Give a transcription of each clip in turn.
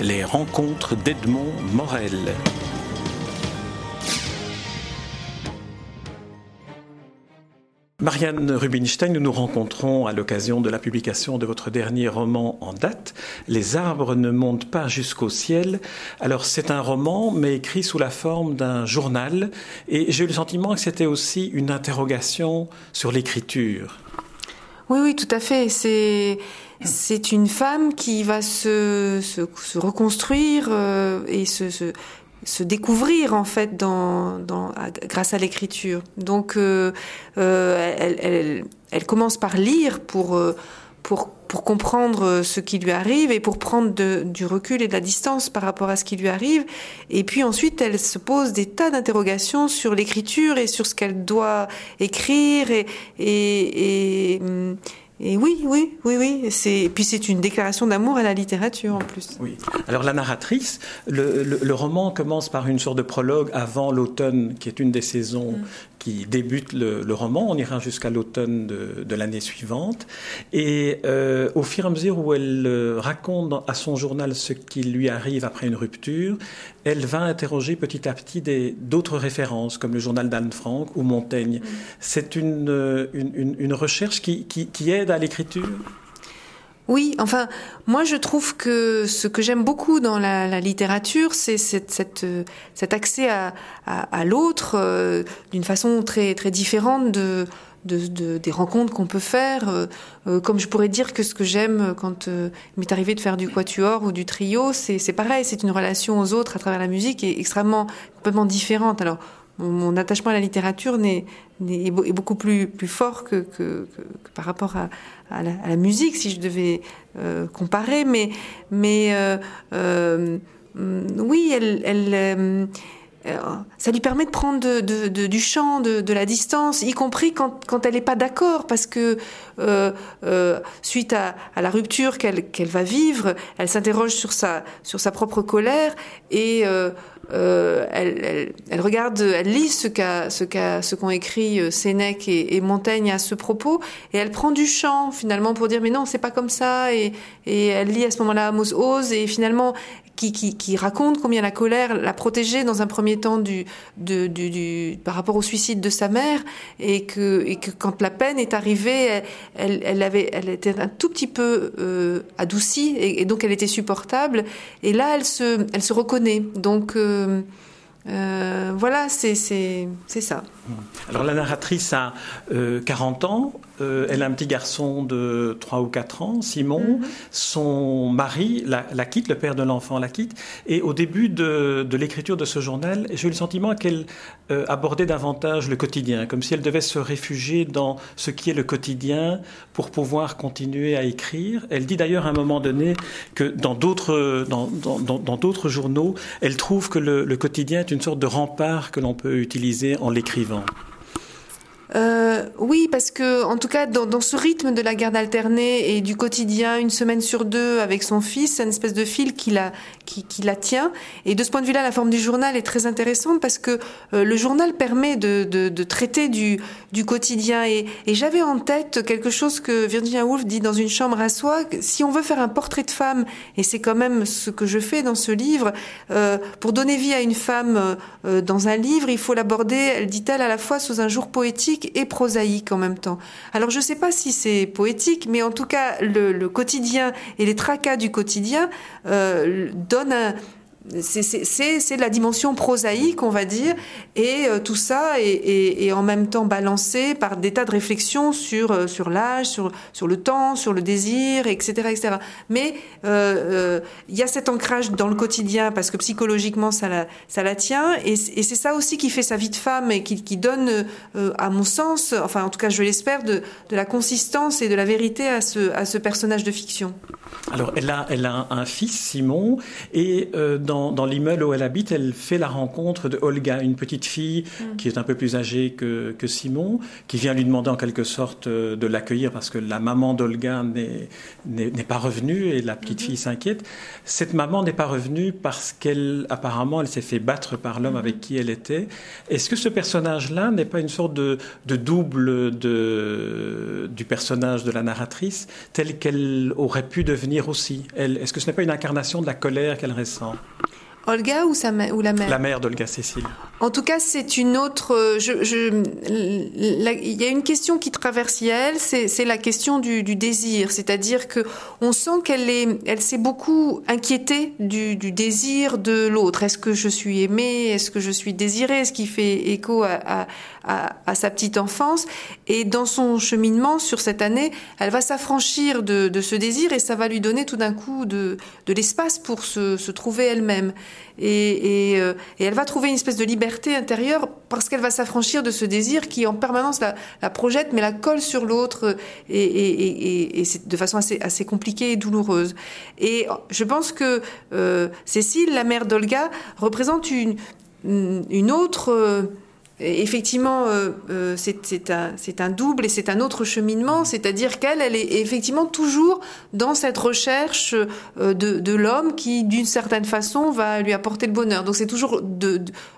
Les rencontres d'Edmond Morel. Marianne Rubinstein, nous nous rencontrons à l'occasion de la publication de votre dernier roman en date, Les arbres ne montent pas jusqu'au ciel. Alors c'est un roman, mais écrit sous la forme d'un journal, et j'ai eu le sentiment que c'était aussi une interrogation sur l'écriture. Oui, oui, tout à fait. C'est c'est une femme qui va se, se, reconstruire euh, et se, se, se découvrir en fait dans, dans grâce à l'écriture. Donc euh, euh, elle, elle, elle, commence par lire pour euh, pour pour comprendre ce qui lui arrive et pour prendre du recul et de la distance par rapport à ce qui lui arrive. Et puis ensuite, elle se pose des tas d'interrogations sur l'écriture et sur ce qu'elle doit écrire et, et, et hum, et oui, oui, oui, oui. C'est puis c'est une déclaration d'amour à la littérature en plus. Oui. Alors la narratrice, le, le, le, roman commence par une sorte de prologue avant l'automne, qui est une des saisons mm qui débute le, le roman. On ira jusqu'à l'automne de, de l'année suivante. Et euh, au fur et à mesure où elle euh, raconte à son journal ce qui lui arrive après une rupture, elle va interroger petit à petit d'autres références, comme le journal d'Anne Frank ou Montaigne. Mm. C'est une, euh, une, une, recherche qui, qui, qui aide à l'écriture? Oui, enfin, moi je trouve que ce que j'aime beaucoup dans la, la littérature, c'est cette, cette, cet accès à, à, à l'autre euh, d'une façon très, très différente de, de, de, des rencontres qu'on peut faire. Euh, euh, comme je pourrais dire que ce que j'aime quand euh, il m'est arrivé de faire du quatuor ou du trio, c'est pareil, c'est une relation aux autres à travers la musique est extrêmement, complètement différente. Alors, mon, attachement à la littérature est, est, beaucoup plus, plus fort que, que, que, que par rapport à, à, la, musique, si je devais euh, comparer. Mais, mais euh, euh, oui, elle, elle euh, ça lui permet de prendre du champ, de, la distance, y compris quand, elle n'est pas d'accord, parce que euh, euh, suite à, la rupture qu'elle qu'elle va vivre, elle s'interroge sur sa, sur sa propre colère et euh, euh, elle, regarde, elle lit ce qu'ont écrit euh, Sénèque et, Montaigne à ce propos, et elle prend du champ finalement pour dire mais non c'est pas comme ça, et, elle lit à ce moment-là Amos Oz et finalement qui, raconte combien la colère l'a protégée dans un premier temps par rapport au suicide de sa mère, et que, quand la peine est arrivée, elle, était un tout petit peu euh, adoucie, et, donc elle était supportable. Et là, elle se, reconnaît. Donc voilà, c'est ça. Alors la narratrice a euh, 40 ans, euh, elle a un petit garçon de 3 ou 4 ans, Simon. Mm -hmm. Son mari la, la, quitte, le père de l'enfant la quitte. Et au début de, de l'écriture de ce journal, j'ai eu le sentiment qu'elle euh, abordait davantage le quotidien, comme si elle devait se réfugier dans ce qui est le quotidien pour pouvoir continuer à écrire. Elle dit d'ailleurs à un moment donné que dans d'autres dans, dans, dans, dans journaux, elle trouve que le, le quotidien est une sorte de rempart que l'on peut utiliser en l'écrivant. Shalom. Euh, oui, parce que en tout cas, dans, dans, ce rythme de la garde alternée et du quotidien, une semaine sur deux avec son fils, c'est une espèce de fil qui la, qui, qui, la tient. Et de ce point de vue-là, la forme du journal est très intéressante parce que euh, le journal permet de, de, de traiter du, du, quotidien. Et, et j'avais en tête quelque chose que Virginia Woolf dit dans une chambre à soi. Si on veut faire un portrait de femme, et c'est quand même ce que je fais dans ce livre, euh, pour donner vie à une femme euh, dans un livre, il faut l'aborder, elle dit-elle, à la fois sous un jour poétique et prosaïque en même temps. Alors je ne sais pas si c'est poétique, mais en tout cas le, quotidien et les tracas du quotidien euh, donnent un, c'est la dimension prosaïque, on va dire, et euh, tout ça est, en même temps balancé par des tas de réflexions sur euh, sur l'âge, sur sur le temps, sur le désir, etc., etc. Mais euh, il y a cet ancrage dans le quotidien parce que psychologiquement ça la ça la tient, et, c'est ça aussi qui fait sa vie de femme et qui, qui donne, à mon sens, enfin en tout cas je l'espère, de, de la consistance et de la vérité à ce à ce personnage de fiction. Alors elle a elle a un fils Simon et dans dans, l'immeuble où elle habite, elle fait la rencontre de Olga, une petite fille mm. qui est un peu plus âgée que, Simon, qui vient lui demander en quelque sorte euh, de l'accueillir parce que la maman d'Olga n'est pas revenue et la petite mm-hmm. fille s'inquiète. Cette maman n'est pas revenue parce qu'elle, apparemment, elle s'est fait battre par l'homme mm-hmm. avec qui elle était. Est-ce que ce personnage-là n'est pas une sorte de, double de, du personnage de la narratrice, tel qu'elle aurait pu devenir aussi? Est-ce que ce n'est pas une incarnation de la colère qu'elle ressent? Olga ou, sa ou la mère? La mère d'Olga Cécile. En tout cas, c'est une autre. Euh, je, il y a une question qui traverse elle, c'est la question du, du désir. C'est-à-dire que on sent qu'elle est, elle s'est beaucoup inquiétée du, du désir de l'autre. Est-ce que je suis aimée? Est-ce que je suis désirée? Ce qui fait écho à, à, à, sa petite enfance. Et dans son cheminement sur cette année, elle va s'affranchir de, de, ce désir et ça va lui donner tout d'un coup de, de l'espace pour se, se trouver elle-même. Euh, et elle va trouver une espèce de liberté intérieure parce qu'elle va s'affranchir de ce désir qui en permanence la, projette mais la colle sur l'autre et, c'est de façon assez, compliquée et douloureuse. Et je pense que euh, Cécile, la mère d'Olga, représente une autre effectivement, euh, euh, c'est un, double et c'est un autre cheminement, c'est-à-dire qu'elle, elle est effectivement toujours dans cette recherche euh, de, l'homme qui, d'une certaine façon, va lui apporter le bonheur. Donc c'est toujours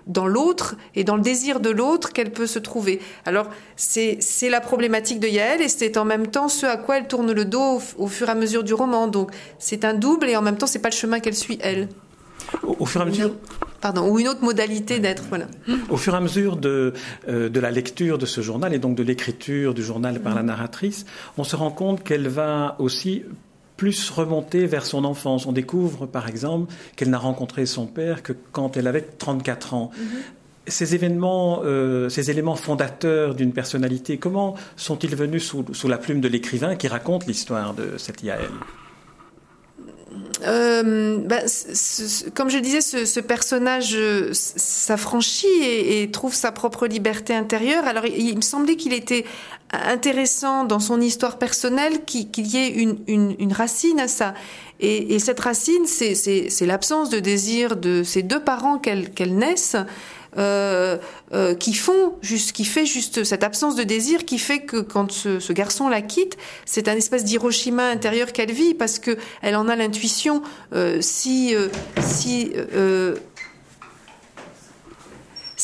dans l'autre et dans le désir de l'autre qu'elle peut se trouver. Alors c'est la problématique de Yael et c'est en même temps ce à quoi elle tourne le dos au, au fur et à mesure du roman. Donc c'est un double et en même temps c'est pas le chemin qu'elle suit elle. Au, fur et à mesure? Pardon, ou une autre modalité d'être, voilà. Au fur et à mesure de, euh, de la lecture de ce journal et donc de l'écriture du journal par la narratrice, on se rend compte qu'elle va aussi plus remonter vers son enfance. On découvre, par exemple, qu'elle n'a rencontré son père que quand elle avait 34 ans. Mm-hmm. Ces événements, euh, ces éléments fondateurs d'une personnalité, comment sont-ils venus sous, sous la plume de l'écrivain qui raconte l'histoire de cette Yael? Euh, bah, comme je disais, ce, ce personnage euh, s'affranchit et, et, trouve sa propre liberté intérieure. Alors, il, me semblait qu'il était intéressant dans son histoire personnelle qu'il y ait une, une, une, racine à ça. Et, et cette racine, c'est l'absence de désir de ces deux parents qu'elle naissent. Euh, euh, qui font juste, qui fait juste cette absence de désir qui fait que quand ce, ce garçon la quitte, c'est un espèce d'Hiroshima intérieur qu'elle vit parce que elle en a l'intuition. Euh, si si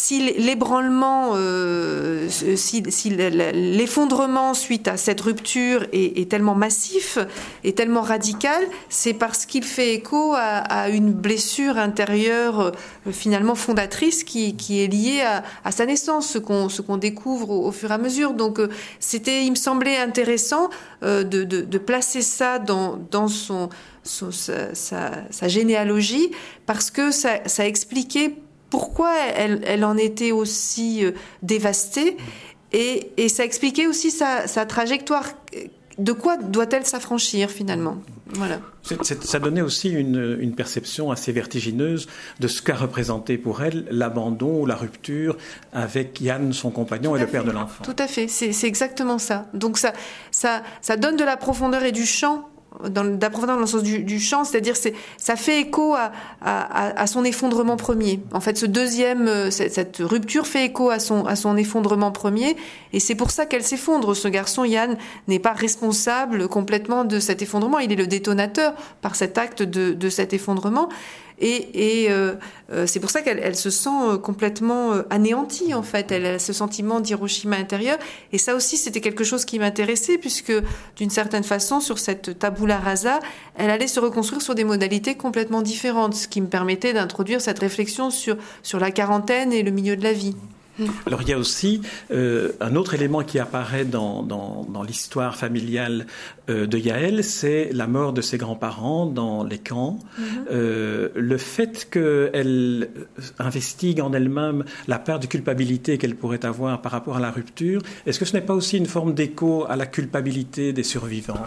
si l'ébranlement, euh, si, l'effondrement suite à cette rupture est, tellement massif et tellement radical, c'est parce qu'il fait écho à, une blessure intérieure euh, finalement fondatrice qui, est liée à, sa naissance, ce qu'on découvre au, fur et à mesure. Donc euh, c'était, il me semblait intéressant de, placer ça dans, son, sa, généalogie parce que ça expliquait pourquoi elle, en était aussi euh, dévastée et, ça expliquait aussi sa, trajectoire. De quoi doit-elle s'affranchir finalement? Voilà. ça donnait aussi une, perception assez vertigineuse de ce qu'a représenté pour elle l'abandon ou la rupture avec Yann, son compagnon, et le père de l'enfant. Tout à fait, c'est exactement ça. Donc ça, ça, ça donne de la profondeur et du champ d'approfondissement dans le sens du, du chant, c'est-à-dire c'est ça fait écho à, à, à, son effondrement premier. En fait, ce deuxième, euh, cette, cette, rupture fait écho à son à son effondrement premier, et c'est pour ça qu'elle s'effondre. Ce garçon Yann n'est pas responsable complètement de cet effondrement, il est le détonateur par cet acte de, de cet effondrement. Et, et euh, euh, c'est pour ça qu'elle elle se sent euh, complètement anéantie, en fait. Elle a ce sentiment d'Hiroshima intérieur. Et ça aussi, c'était quelque chose qui m'intéressait, puisque d'une certaine façon, sur cette tabula rasa, elle allait se reconstruire sur des modalités complètement différentes, ce qui me permettait d'introduire cette réflexion sur, sur la quarantaine et le milieu de la vie. Alors il y a aussi euh, un autre élément qui apparaît dans, dans, dans l'histoire familiale euh, de Yaël, c'est la mort de ses grands-parents dans les camps. Mm-hmm. euh, le fait qu'elle investigue en elle-même la part de culpabilité qu'elle pourrait avoir par rapport à la rupture, est-ce que ce n'est pas aussi une forme d'écho à la culpabilité des survivants?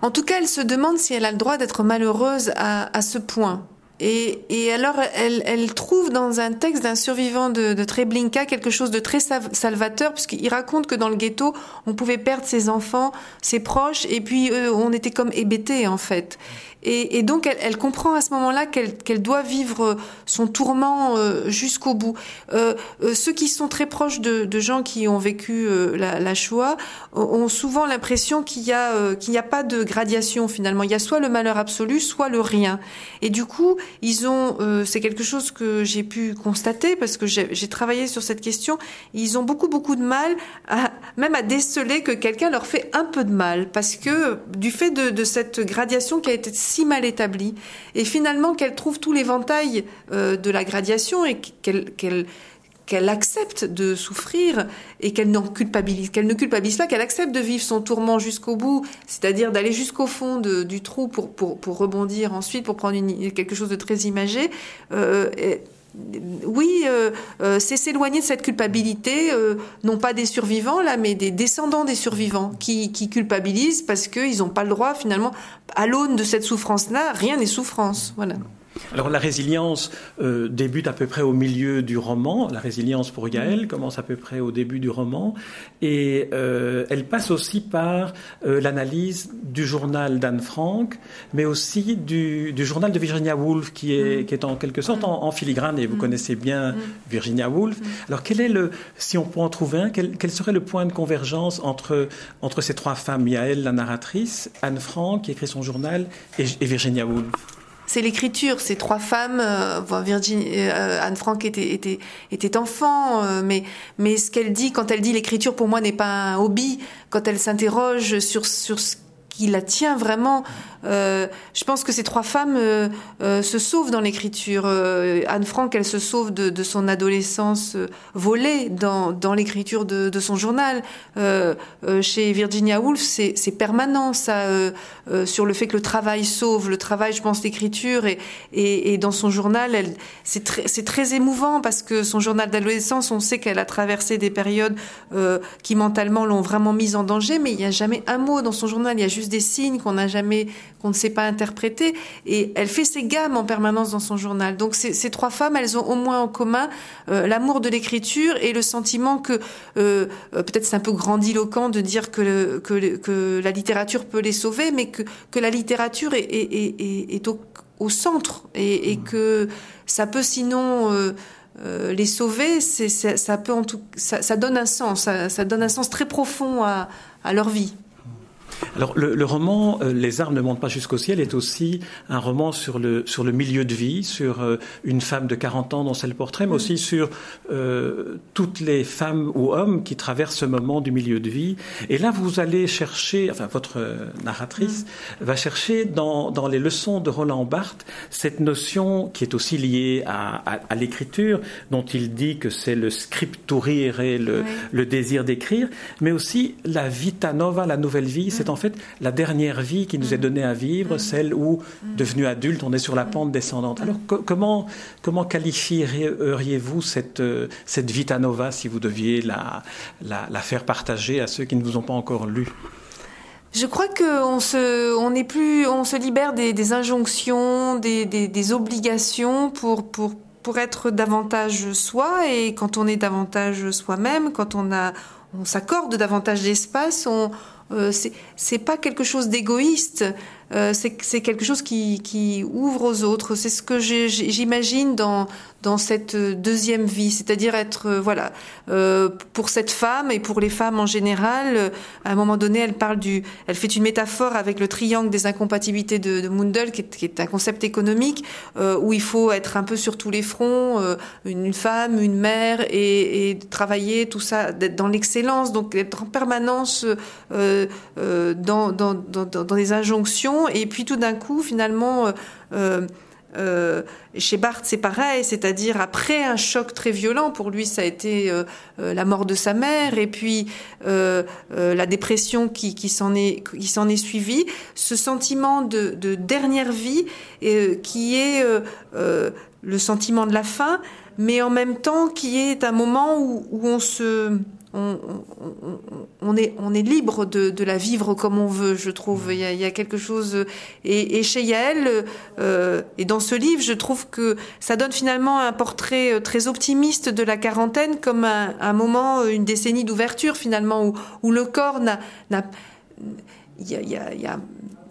En tout cas, elle se demande si elle a le droit d'être malheureuse à, à ce point. Et, et, alors, elle, elle, trouve dans un texte d'un survivant de, de, Treblinka quelque chose de très salvateur, puisqu'il raconte que dans le ghetto, on pouvait perdre ses enfants, ses proches, et puis euh, on était comme hébétés, en fait. Et, donc, elle, comprend à ce moment-là qu'elle doit vivre son tourment euh, jusqu'au bout. Euh, euh, ceux qui sont très proches de, gens qui ont vécu euh, la, la, Shoah ont souvent l'impression euh, qu'il n'y a pas de gradation finalement. Il y a soit le malheur absolu, soit le rien. Et du coup, ils ont, c'est quelque chose que j'ai pu constater parce que j'ai travaillé sur cette question. Ils ont beaucoup beaucoup de mal, à, même à déceler que quelqu'un leur fait un peu de mal parce que du fait de, de cette gradation qui a été si mal établie, et finalement qu'elle trouve tout l'éventail euh, de la gradation et qu'elle qu'elle qu'elle accepte de souffrir et qu'elle n'en culpabilise, qu'elle ne culpabilise pas, qu'elle accepte de vivre son tourment jusqu'au bout, c'est-à-dire d'aller jusqu'au fond du trou pour, pour, pour rebondir ensuite, pour prendre une, quelque chose de très imagé. Euh, et, oui, euh, euh, c'est s'éloigner de cette culpabilité, euh, non pas des survivants là, mais des descendants des survivants qui, qui culpabilisent parce qu'ils n'ont pas le droit finalement, à l'aune de cette souffrance-là, rien n'est souffrance. Voilà. Alors la résilience euh, débute à peu près au milieu du roman. La résilience pour Gaël commence à peu près au début du roman. Et euh, elle passe aussi par euh, l'analyse du journal d'Anne Frank, mais aussi du, du, journal de Virginia Woolf, qui est, qui est en quelque sorte en, en filigrane. Et vous connaissez bien Virginia Woolf. Alors quel est le, si on peut en trouver un, quel, quel serait le point de convergence entre, entre ces trois femmes, Yael, la narratrice, Anne Frank, qui écrit son journal, et, et Virginia Woolf c'est l'écriture. Ces trois femmes, euh, Virginie, euh, Anne Frank était, était, était enfant, euh, mais, mais ce qu'elle dit quand elle dit l'écriture pour moi n'est pas un hobby, quand elle s'interroge sur, sur ce qui la tient vraiment. Euh, je pense que ces trois femmes euh, euh, se sauvent dans l'écriture. Anne Frank, elle se sauve de, son adolescence volée dans, l'écriture de, son journal. Chez Virginia Woolf, c'est permanent ça, sur le fait que le travail sauve. Le travail, je pense, l'écriture et, dans son journal, c'est très émouvant parce que son journal d'adolescence, on sait qu'elle a traversé des périodes qui mentalement l'ont vraiment mise en danger, mais il n'y a jamais un mot dans son journal. Il y a juste des signes qu'on n'a jamais qu'on ne sait pas interpréter. Et elle fait ses gammes en permanence dans son journal. Donc ces, ces trois femmes, elles ont au moins en commun euh, l'amour de l'écriture et le sentiment que, euh, peut-être c'est un peu grandiloquent de dire que, que, que, la littérature peut les sauver, mais que, que la littérature est, est, est, est au, au, centre et, et, que ça peut sinon... Euh, euh, les sauver, ça, ça, peut en tout, ça, ça donne un sens, ça, ça, donne un sens très profond à, à leur vie. Alors le, le roman euh, Les armes ne montent pas jusqu'au ciel est aussi un roman sur le, sur le milieu de vie, sur euh, une femme de 40 ans dont c'est le portrait, mais aussi sur euh, toutes les femmes ou hommes qui traversent ce moment du milieu de vie. Et là, vous allez chercher, enfin votre narratrice mmh. va chercher dans, dans les leçons de Roland Barthes cette notion qui est aussi liée à, à, à l'écriture, dont il dit que c'est le scripturir et le, oui. le désir d'écrire, mais aussi la vita nova, la nouvelle vie, c'est en fait la dernière vie qui nous est donnée à vivre, mmh. celle où, devenu adulte, on est sur la pente descendante. Alors co comment, comment qualifieriez-vous cette, cette vita nova si vous deviez la, la, la faire partager à ceux qui ne vous ont pas encore lu? Je crois qu'on se, on est plus, on se libère des, des injonctions, des, des, des, obligations pour, pour, pour être davantage soi. Et quand on est davantage soi-même, quand on a, on s'accorde davantage d'espace, on, euh, c'est pas quelque chose d'égoïste, euh, c'est quelque chose qui, qui, ouvre aux autres. C'est ce que j'imagine dans, dans cette deuxième vie, c'est-à-dire être, euh, voilà, euh, pour cette femme et pour les femmes en général, euh, à un moment donné, elle parle du, elle fait une métaphore avec le triangle des incompatibilités de, de Mundell, qui est, qui est, un concept économique euh, où il faut être un peu sur tous les fronts, une femme, une mère, et, et travailler tout ça, d'être dans l'excellence, donc être en permanence euh, dans, dans, dans, dans, des injonctions, et puis tout d'un coup, finalement euh, chez Barthes, c'est pareil, c'est-à-dire après un choc très violent, pour lui, ça a été euh, euh, la mort de sa mère. Et puis la dépression qui, qui s'en est, est suivie, ce sentiment de, de dernière vie qui est le sentiment de la fin, mais en même temps qui est un moment où, où on se on, est, on est libre de, la vivre comme on veut, je trouve. Il y a, quelque chose. Et, chez Yael, euh, et dans ce livre, je trouve que ça donne finalement un portrait euh, très optimiste de la quarantaine comme un, moment, une décennie d'ouverture finalement, où, le corps n'a. Il y a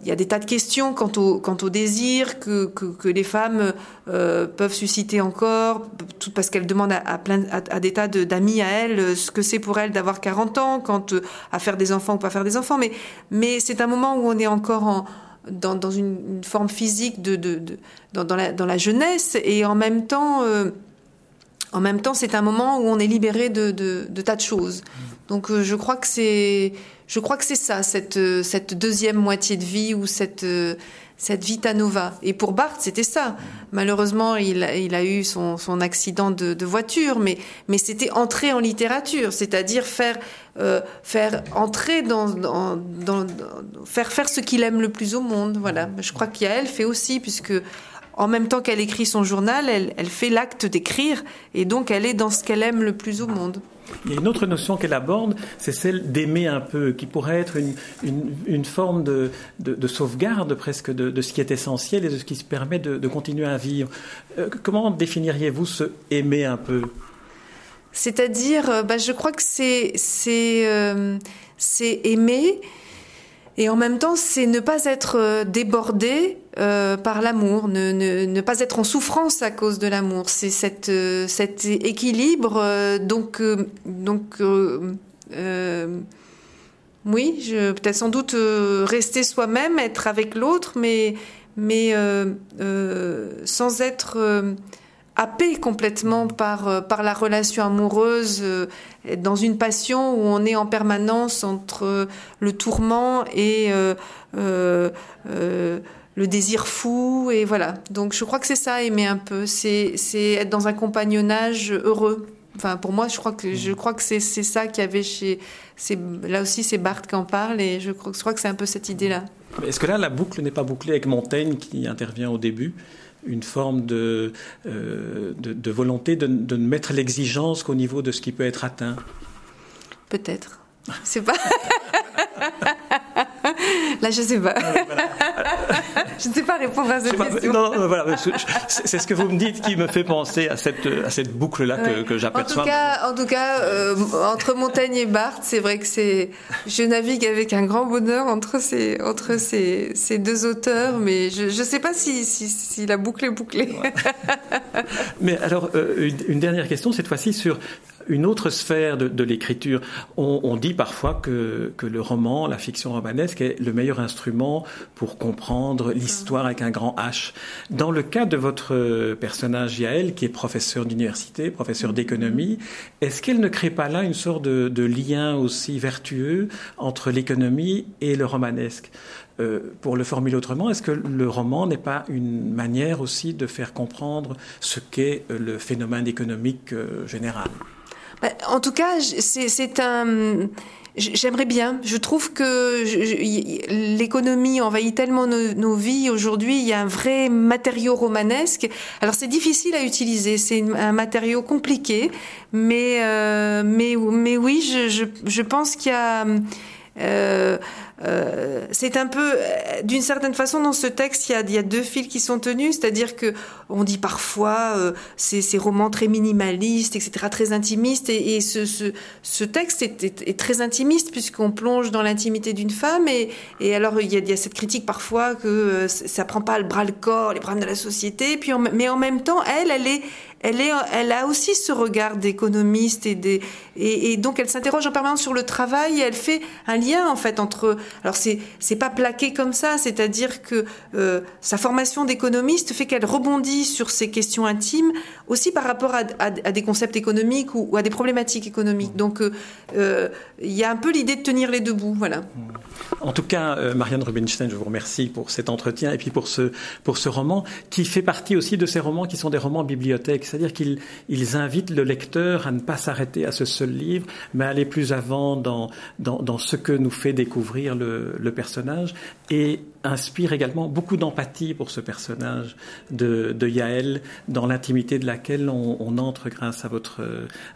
il y a des tas de questions quant au, quant au désir que, que, les femmes euh, peuvent susciter encore, tout parce qu'elles demandent à, plein, à, des tas d'amis à elles euh, ce que c'est pour elles d'avoir 40 ans, quand, euh, à faire des enfants ou pas faire des enfants. Mais, mais c'est un moment où on est encore en, dans, dans une, forme physique de, de, dans, la, dans, la, jeunesse et en même temps, en même temps, c'est un moment où on est libéré de, de tas de choses. Donc je crois que c'est je crois que c'est ça, cette, euh, cette deuxième moitié de vie ou cette, euh, cette vita nova. Et pour Barthes, c'était ça. Malheureusement, il, il a eu son, son accident de, de, voiture, mais, mais c'était entrer en littérature, c'est-à-dire faire, euh, faire entrer dans, dans, dans, faire faire ce qu'il aime le plus au monde. Voilà. Je crois qu'Yael fait aussi, puisque en même temps qu'elle écrit son journal, elle, elle fait l'acte d'écrire, et donc elle est dans ce qu'elle aime le plus au monde. Il y a une autre notion qu'elle aborde, c'est celle d'aimer un peu, qui pourrait être une, une, une forme de, de, de, sauvegarde presque de, de, ce qui est essentiel et de ce qui se permet de, continuer à vivre. Euh, comment définiriez-vous ce aimer un peu? C'est-à-dire, euh, bah, je crois que c'est euh, aimer et en même temps, c'est ne pas être euh, débordé euh, par l'amour, ne, ne, ne, pas être en souffrance à cause de l'amour. C'est cette, euh, cet équilibre. Euh, donc, donc oui, peut-être sans doute rester soi-même, être avec l'autre, mais, mais sans être happé complètement par, euh, par la relation amoureuse, euh, dans une passion où on est en permanence entre le tourment et euh, le désir fou. Et voilà. Donc je crois que c'est ça, aimer un peu. C'est être dans un compagnonnage heureux. Enfin, pour moi, je crois que je crois que c'est ça qu'il y avait chez. Là aussi, c'est Barthes qui en parle, et je crois, je crois que c'est un peu cette idée-là. Est-ce que là, la boucle n'est pas bouclée avec Montaigne qui intervient au début? Une forme de, euh, de, volonté de, de mettre l'exigence qu'au niveau de ce qui peut être atteint Peut-être. C'est pas. Là, je sais pas. Je ne sais pas répondre à cette question. Non, non, voilà, c'est ce que vous me dites qui me fait penser à cette, à cette boucle-là que, que j'aperçois. En tout cas, en tout cas euh, entre Montaigne et Barthes, c'est vrai que c'est, je navigue avec un grand bonheur entre ces, entre ces, ces deux auteurs, mais je ne sais pas si, si, si, la boucle est bouclée. mais alors, euh, une, une dernière question, cette fois-ci sur une autre sphère de, l'écriture. On, dit parfois que, le roman, la fiction romanesque, est le meilleur instrument pour comprendre l'histoire avec un grand H. Dans le cas de votre personnage Yael, qui est professeur d'université, professeur d'économie, est-ce qu'elle ne crée pas là une sorte de, lien aussi vertueux entre l'économie et le romanesque? Euh, pour le formuler autrement, est-ce que le roman n'est pas une manière aussi de faire comprendre ce qu'est le phénomène économique euh, général? En tout cas, c'est un. J'aimerais bien. Je trouve que l'économie envahit tellement nos, vies aujourd'hui. Il y a un vrai matériau romanesque. Alors c'est difficile à utiliser. C'est un matériau compliqué, mais euh, mais mais oui, je, je, je pense qu'il y a euh, euh, c'est un peu, euh, d'une certaine façon, dans ce texte, il y a, y a deux fils qui sont tenus, c'est-à-dire que on dit parfois euh, ces, romans très minimalistes, etc., très intimistes, et, et ce, ce, ce, texte est, est, est, très intimiste puisqu'on plonge dans l'intimité d'une femme, et, et alors il y, y, a, cette critique parfois que ça prend pas le bras le corps, les problèmes de la société, puis mais en même temps, elle, elle est elle, est, elle a aussi ce regard d'économiste et, des, et, donc elle s'interroge en permanence sur le travail et elle fait un lien en fait entre. Alors c'est c'est pas plaqué comme ça, c'est-à-dire que euh, sa formation d'économiste fait qu'elle rebondit sur ces questions intimes aussi par rapport à, à, des concepts économiques ou, à des problématiques économiques. Donc euh, euh, il y a un peu l'idée de tenir les deux bouts, voilà. En tout cas, Marianne Rubinstein, je vous remercie pour cet entretien et puis pour ce pour ce roman qui fait partie aussi de ces romans qui sont des romans bibliothèques c'est-à-dire qu'ils ils invitent le lecteur à ne pas s'arrêter à ce seul livre, mais à aller plus avant dans, ce que nous fait découvrir le, le personnage. Et inspire également beaucoup d'empathie pour ce personnage de, de Yael, dans l'intimité de laquelle on, on, entre grâce à votre,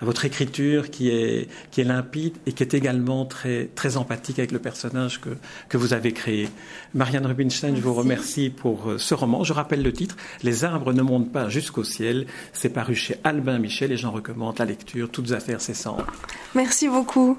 à votre écriture qui est, qui est limpide et qui est également très, très empathique avec le personnage que, que vous avez créé. Marianne Rubinstein, je vous remercie pour euh, ce roman. Je rappelle le titre, Les arbres ne montent pas jusqu'au ciel. C'est paru chez Albin Michel et j'en recommande la lecture, toutes affaires cessantes. Merci beaucoup.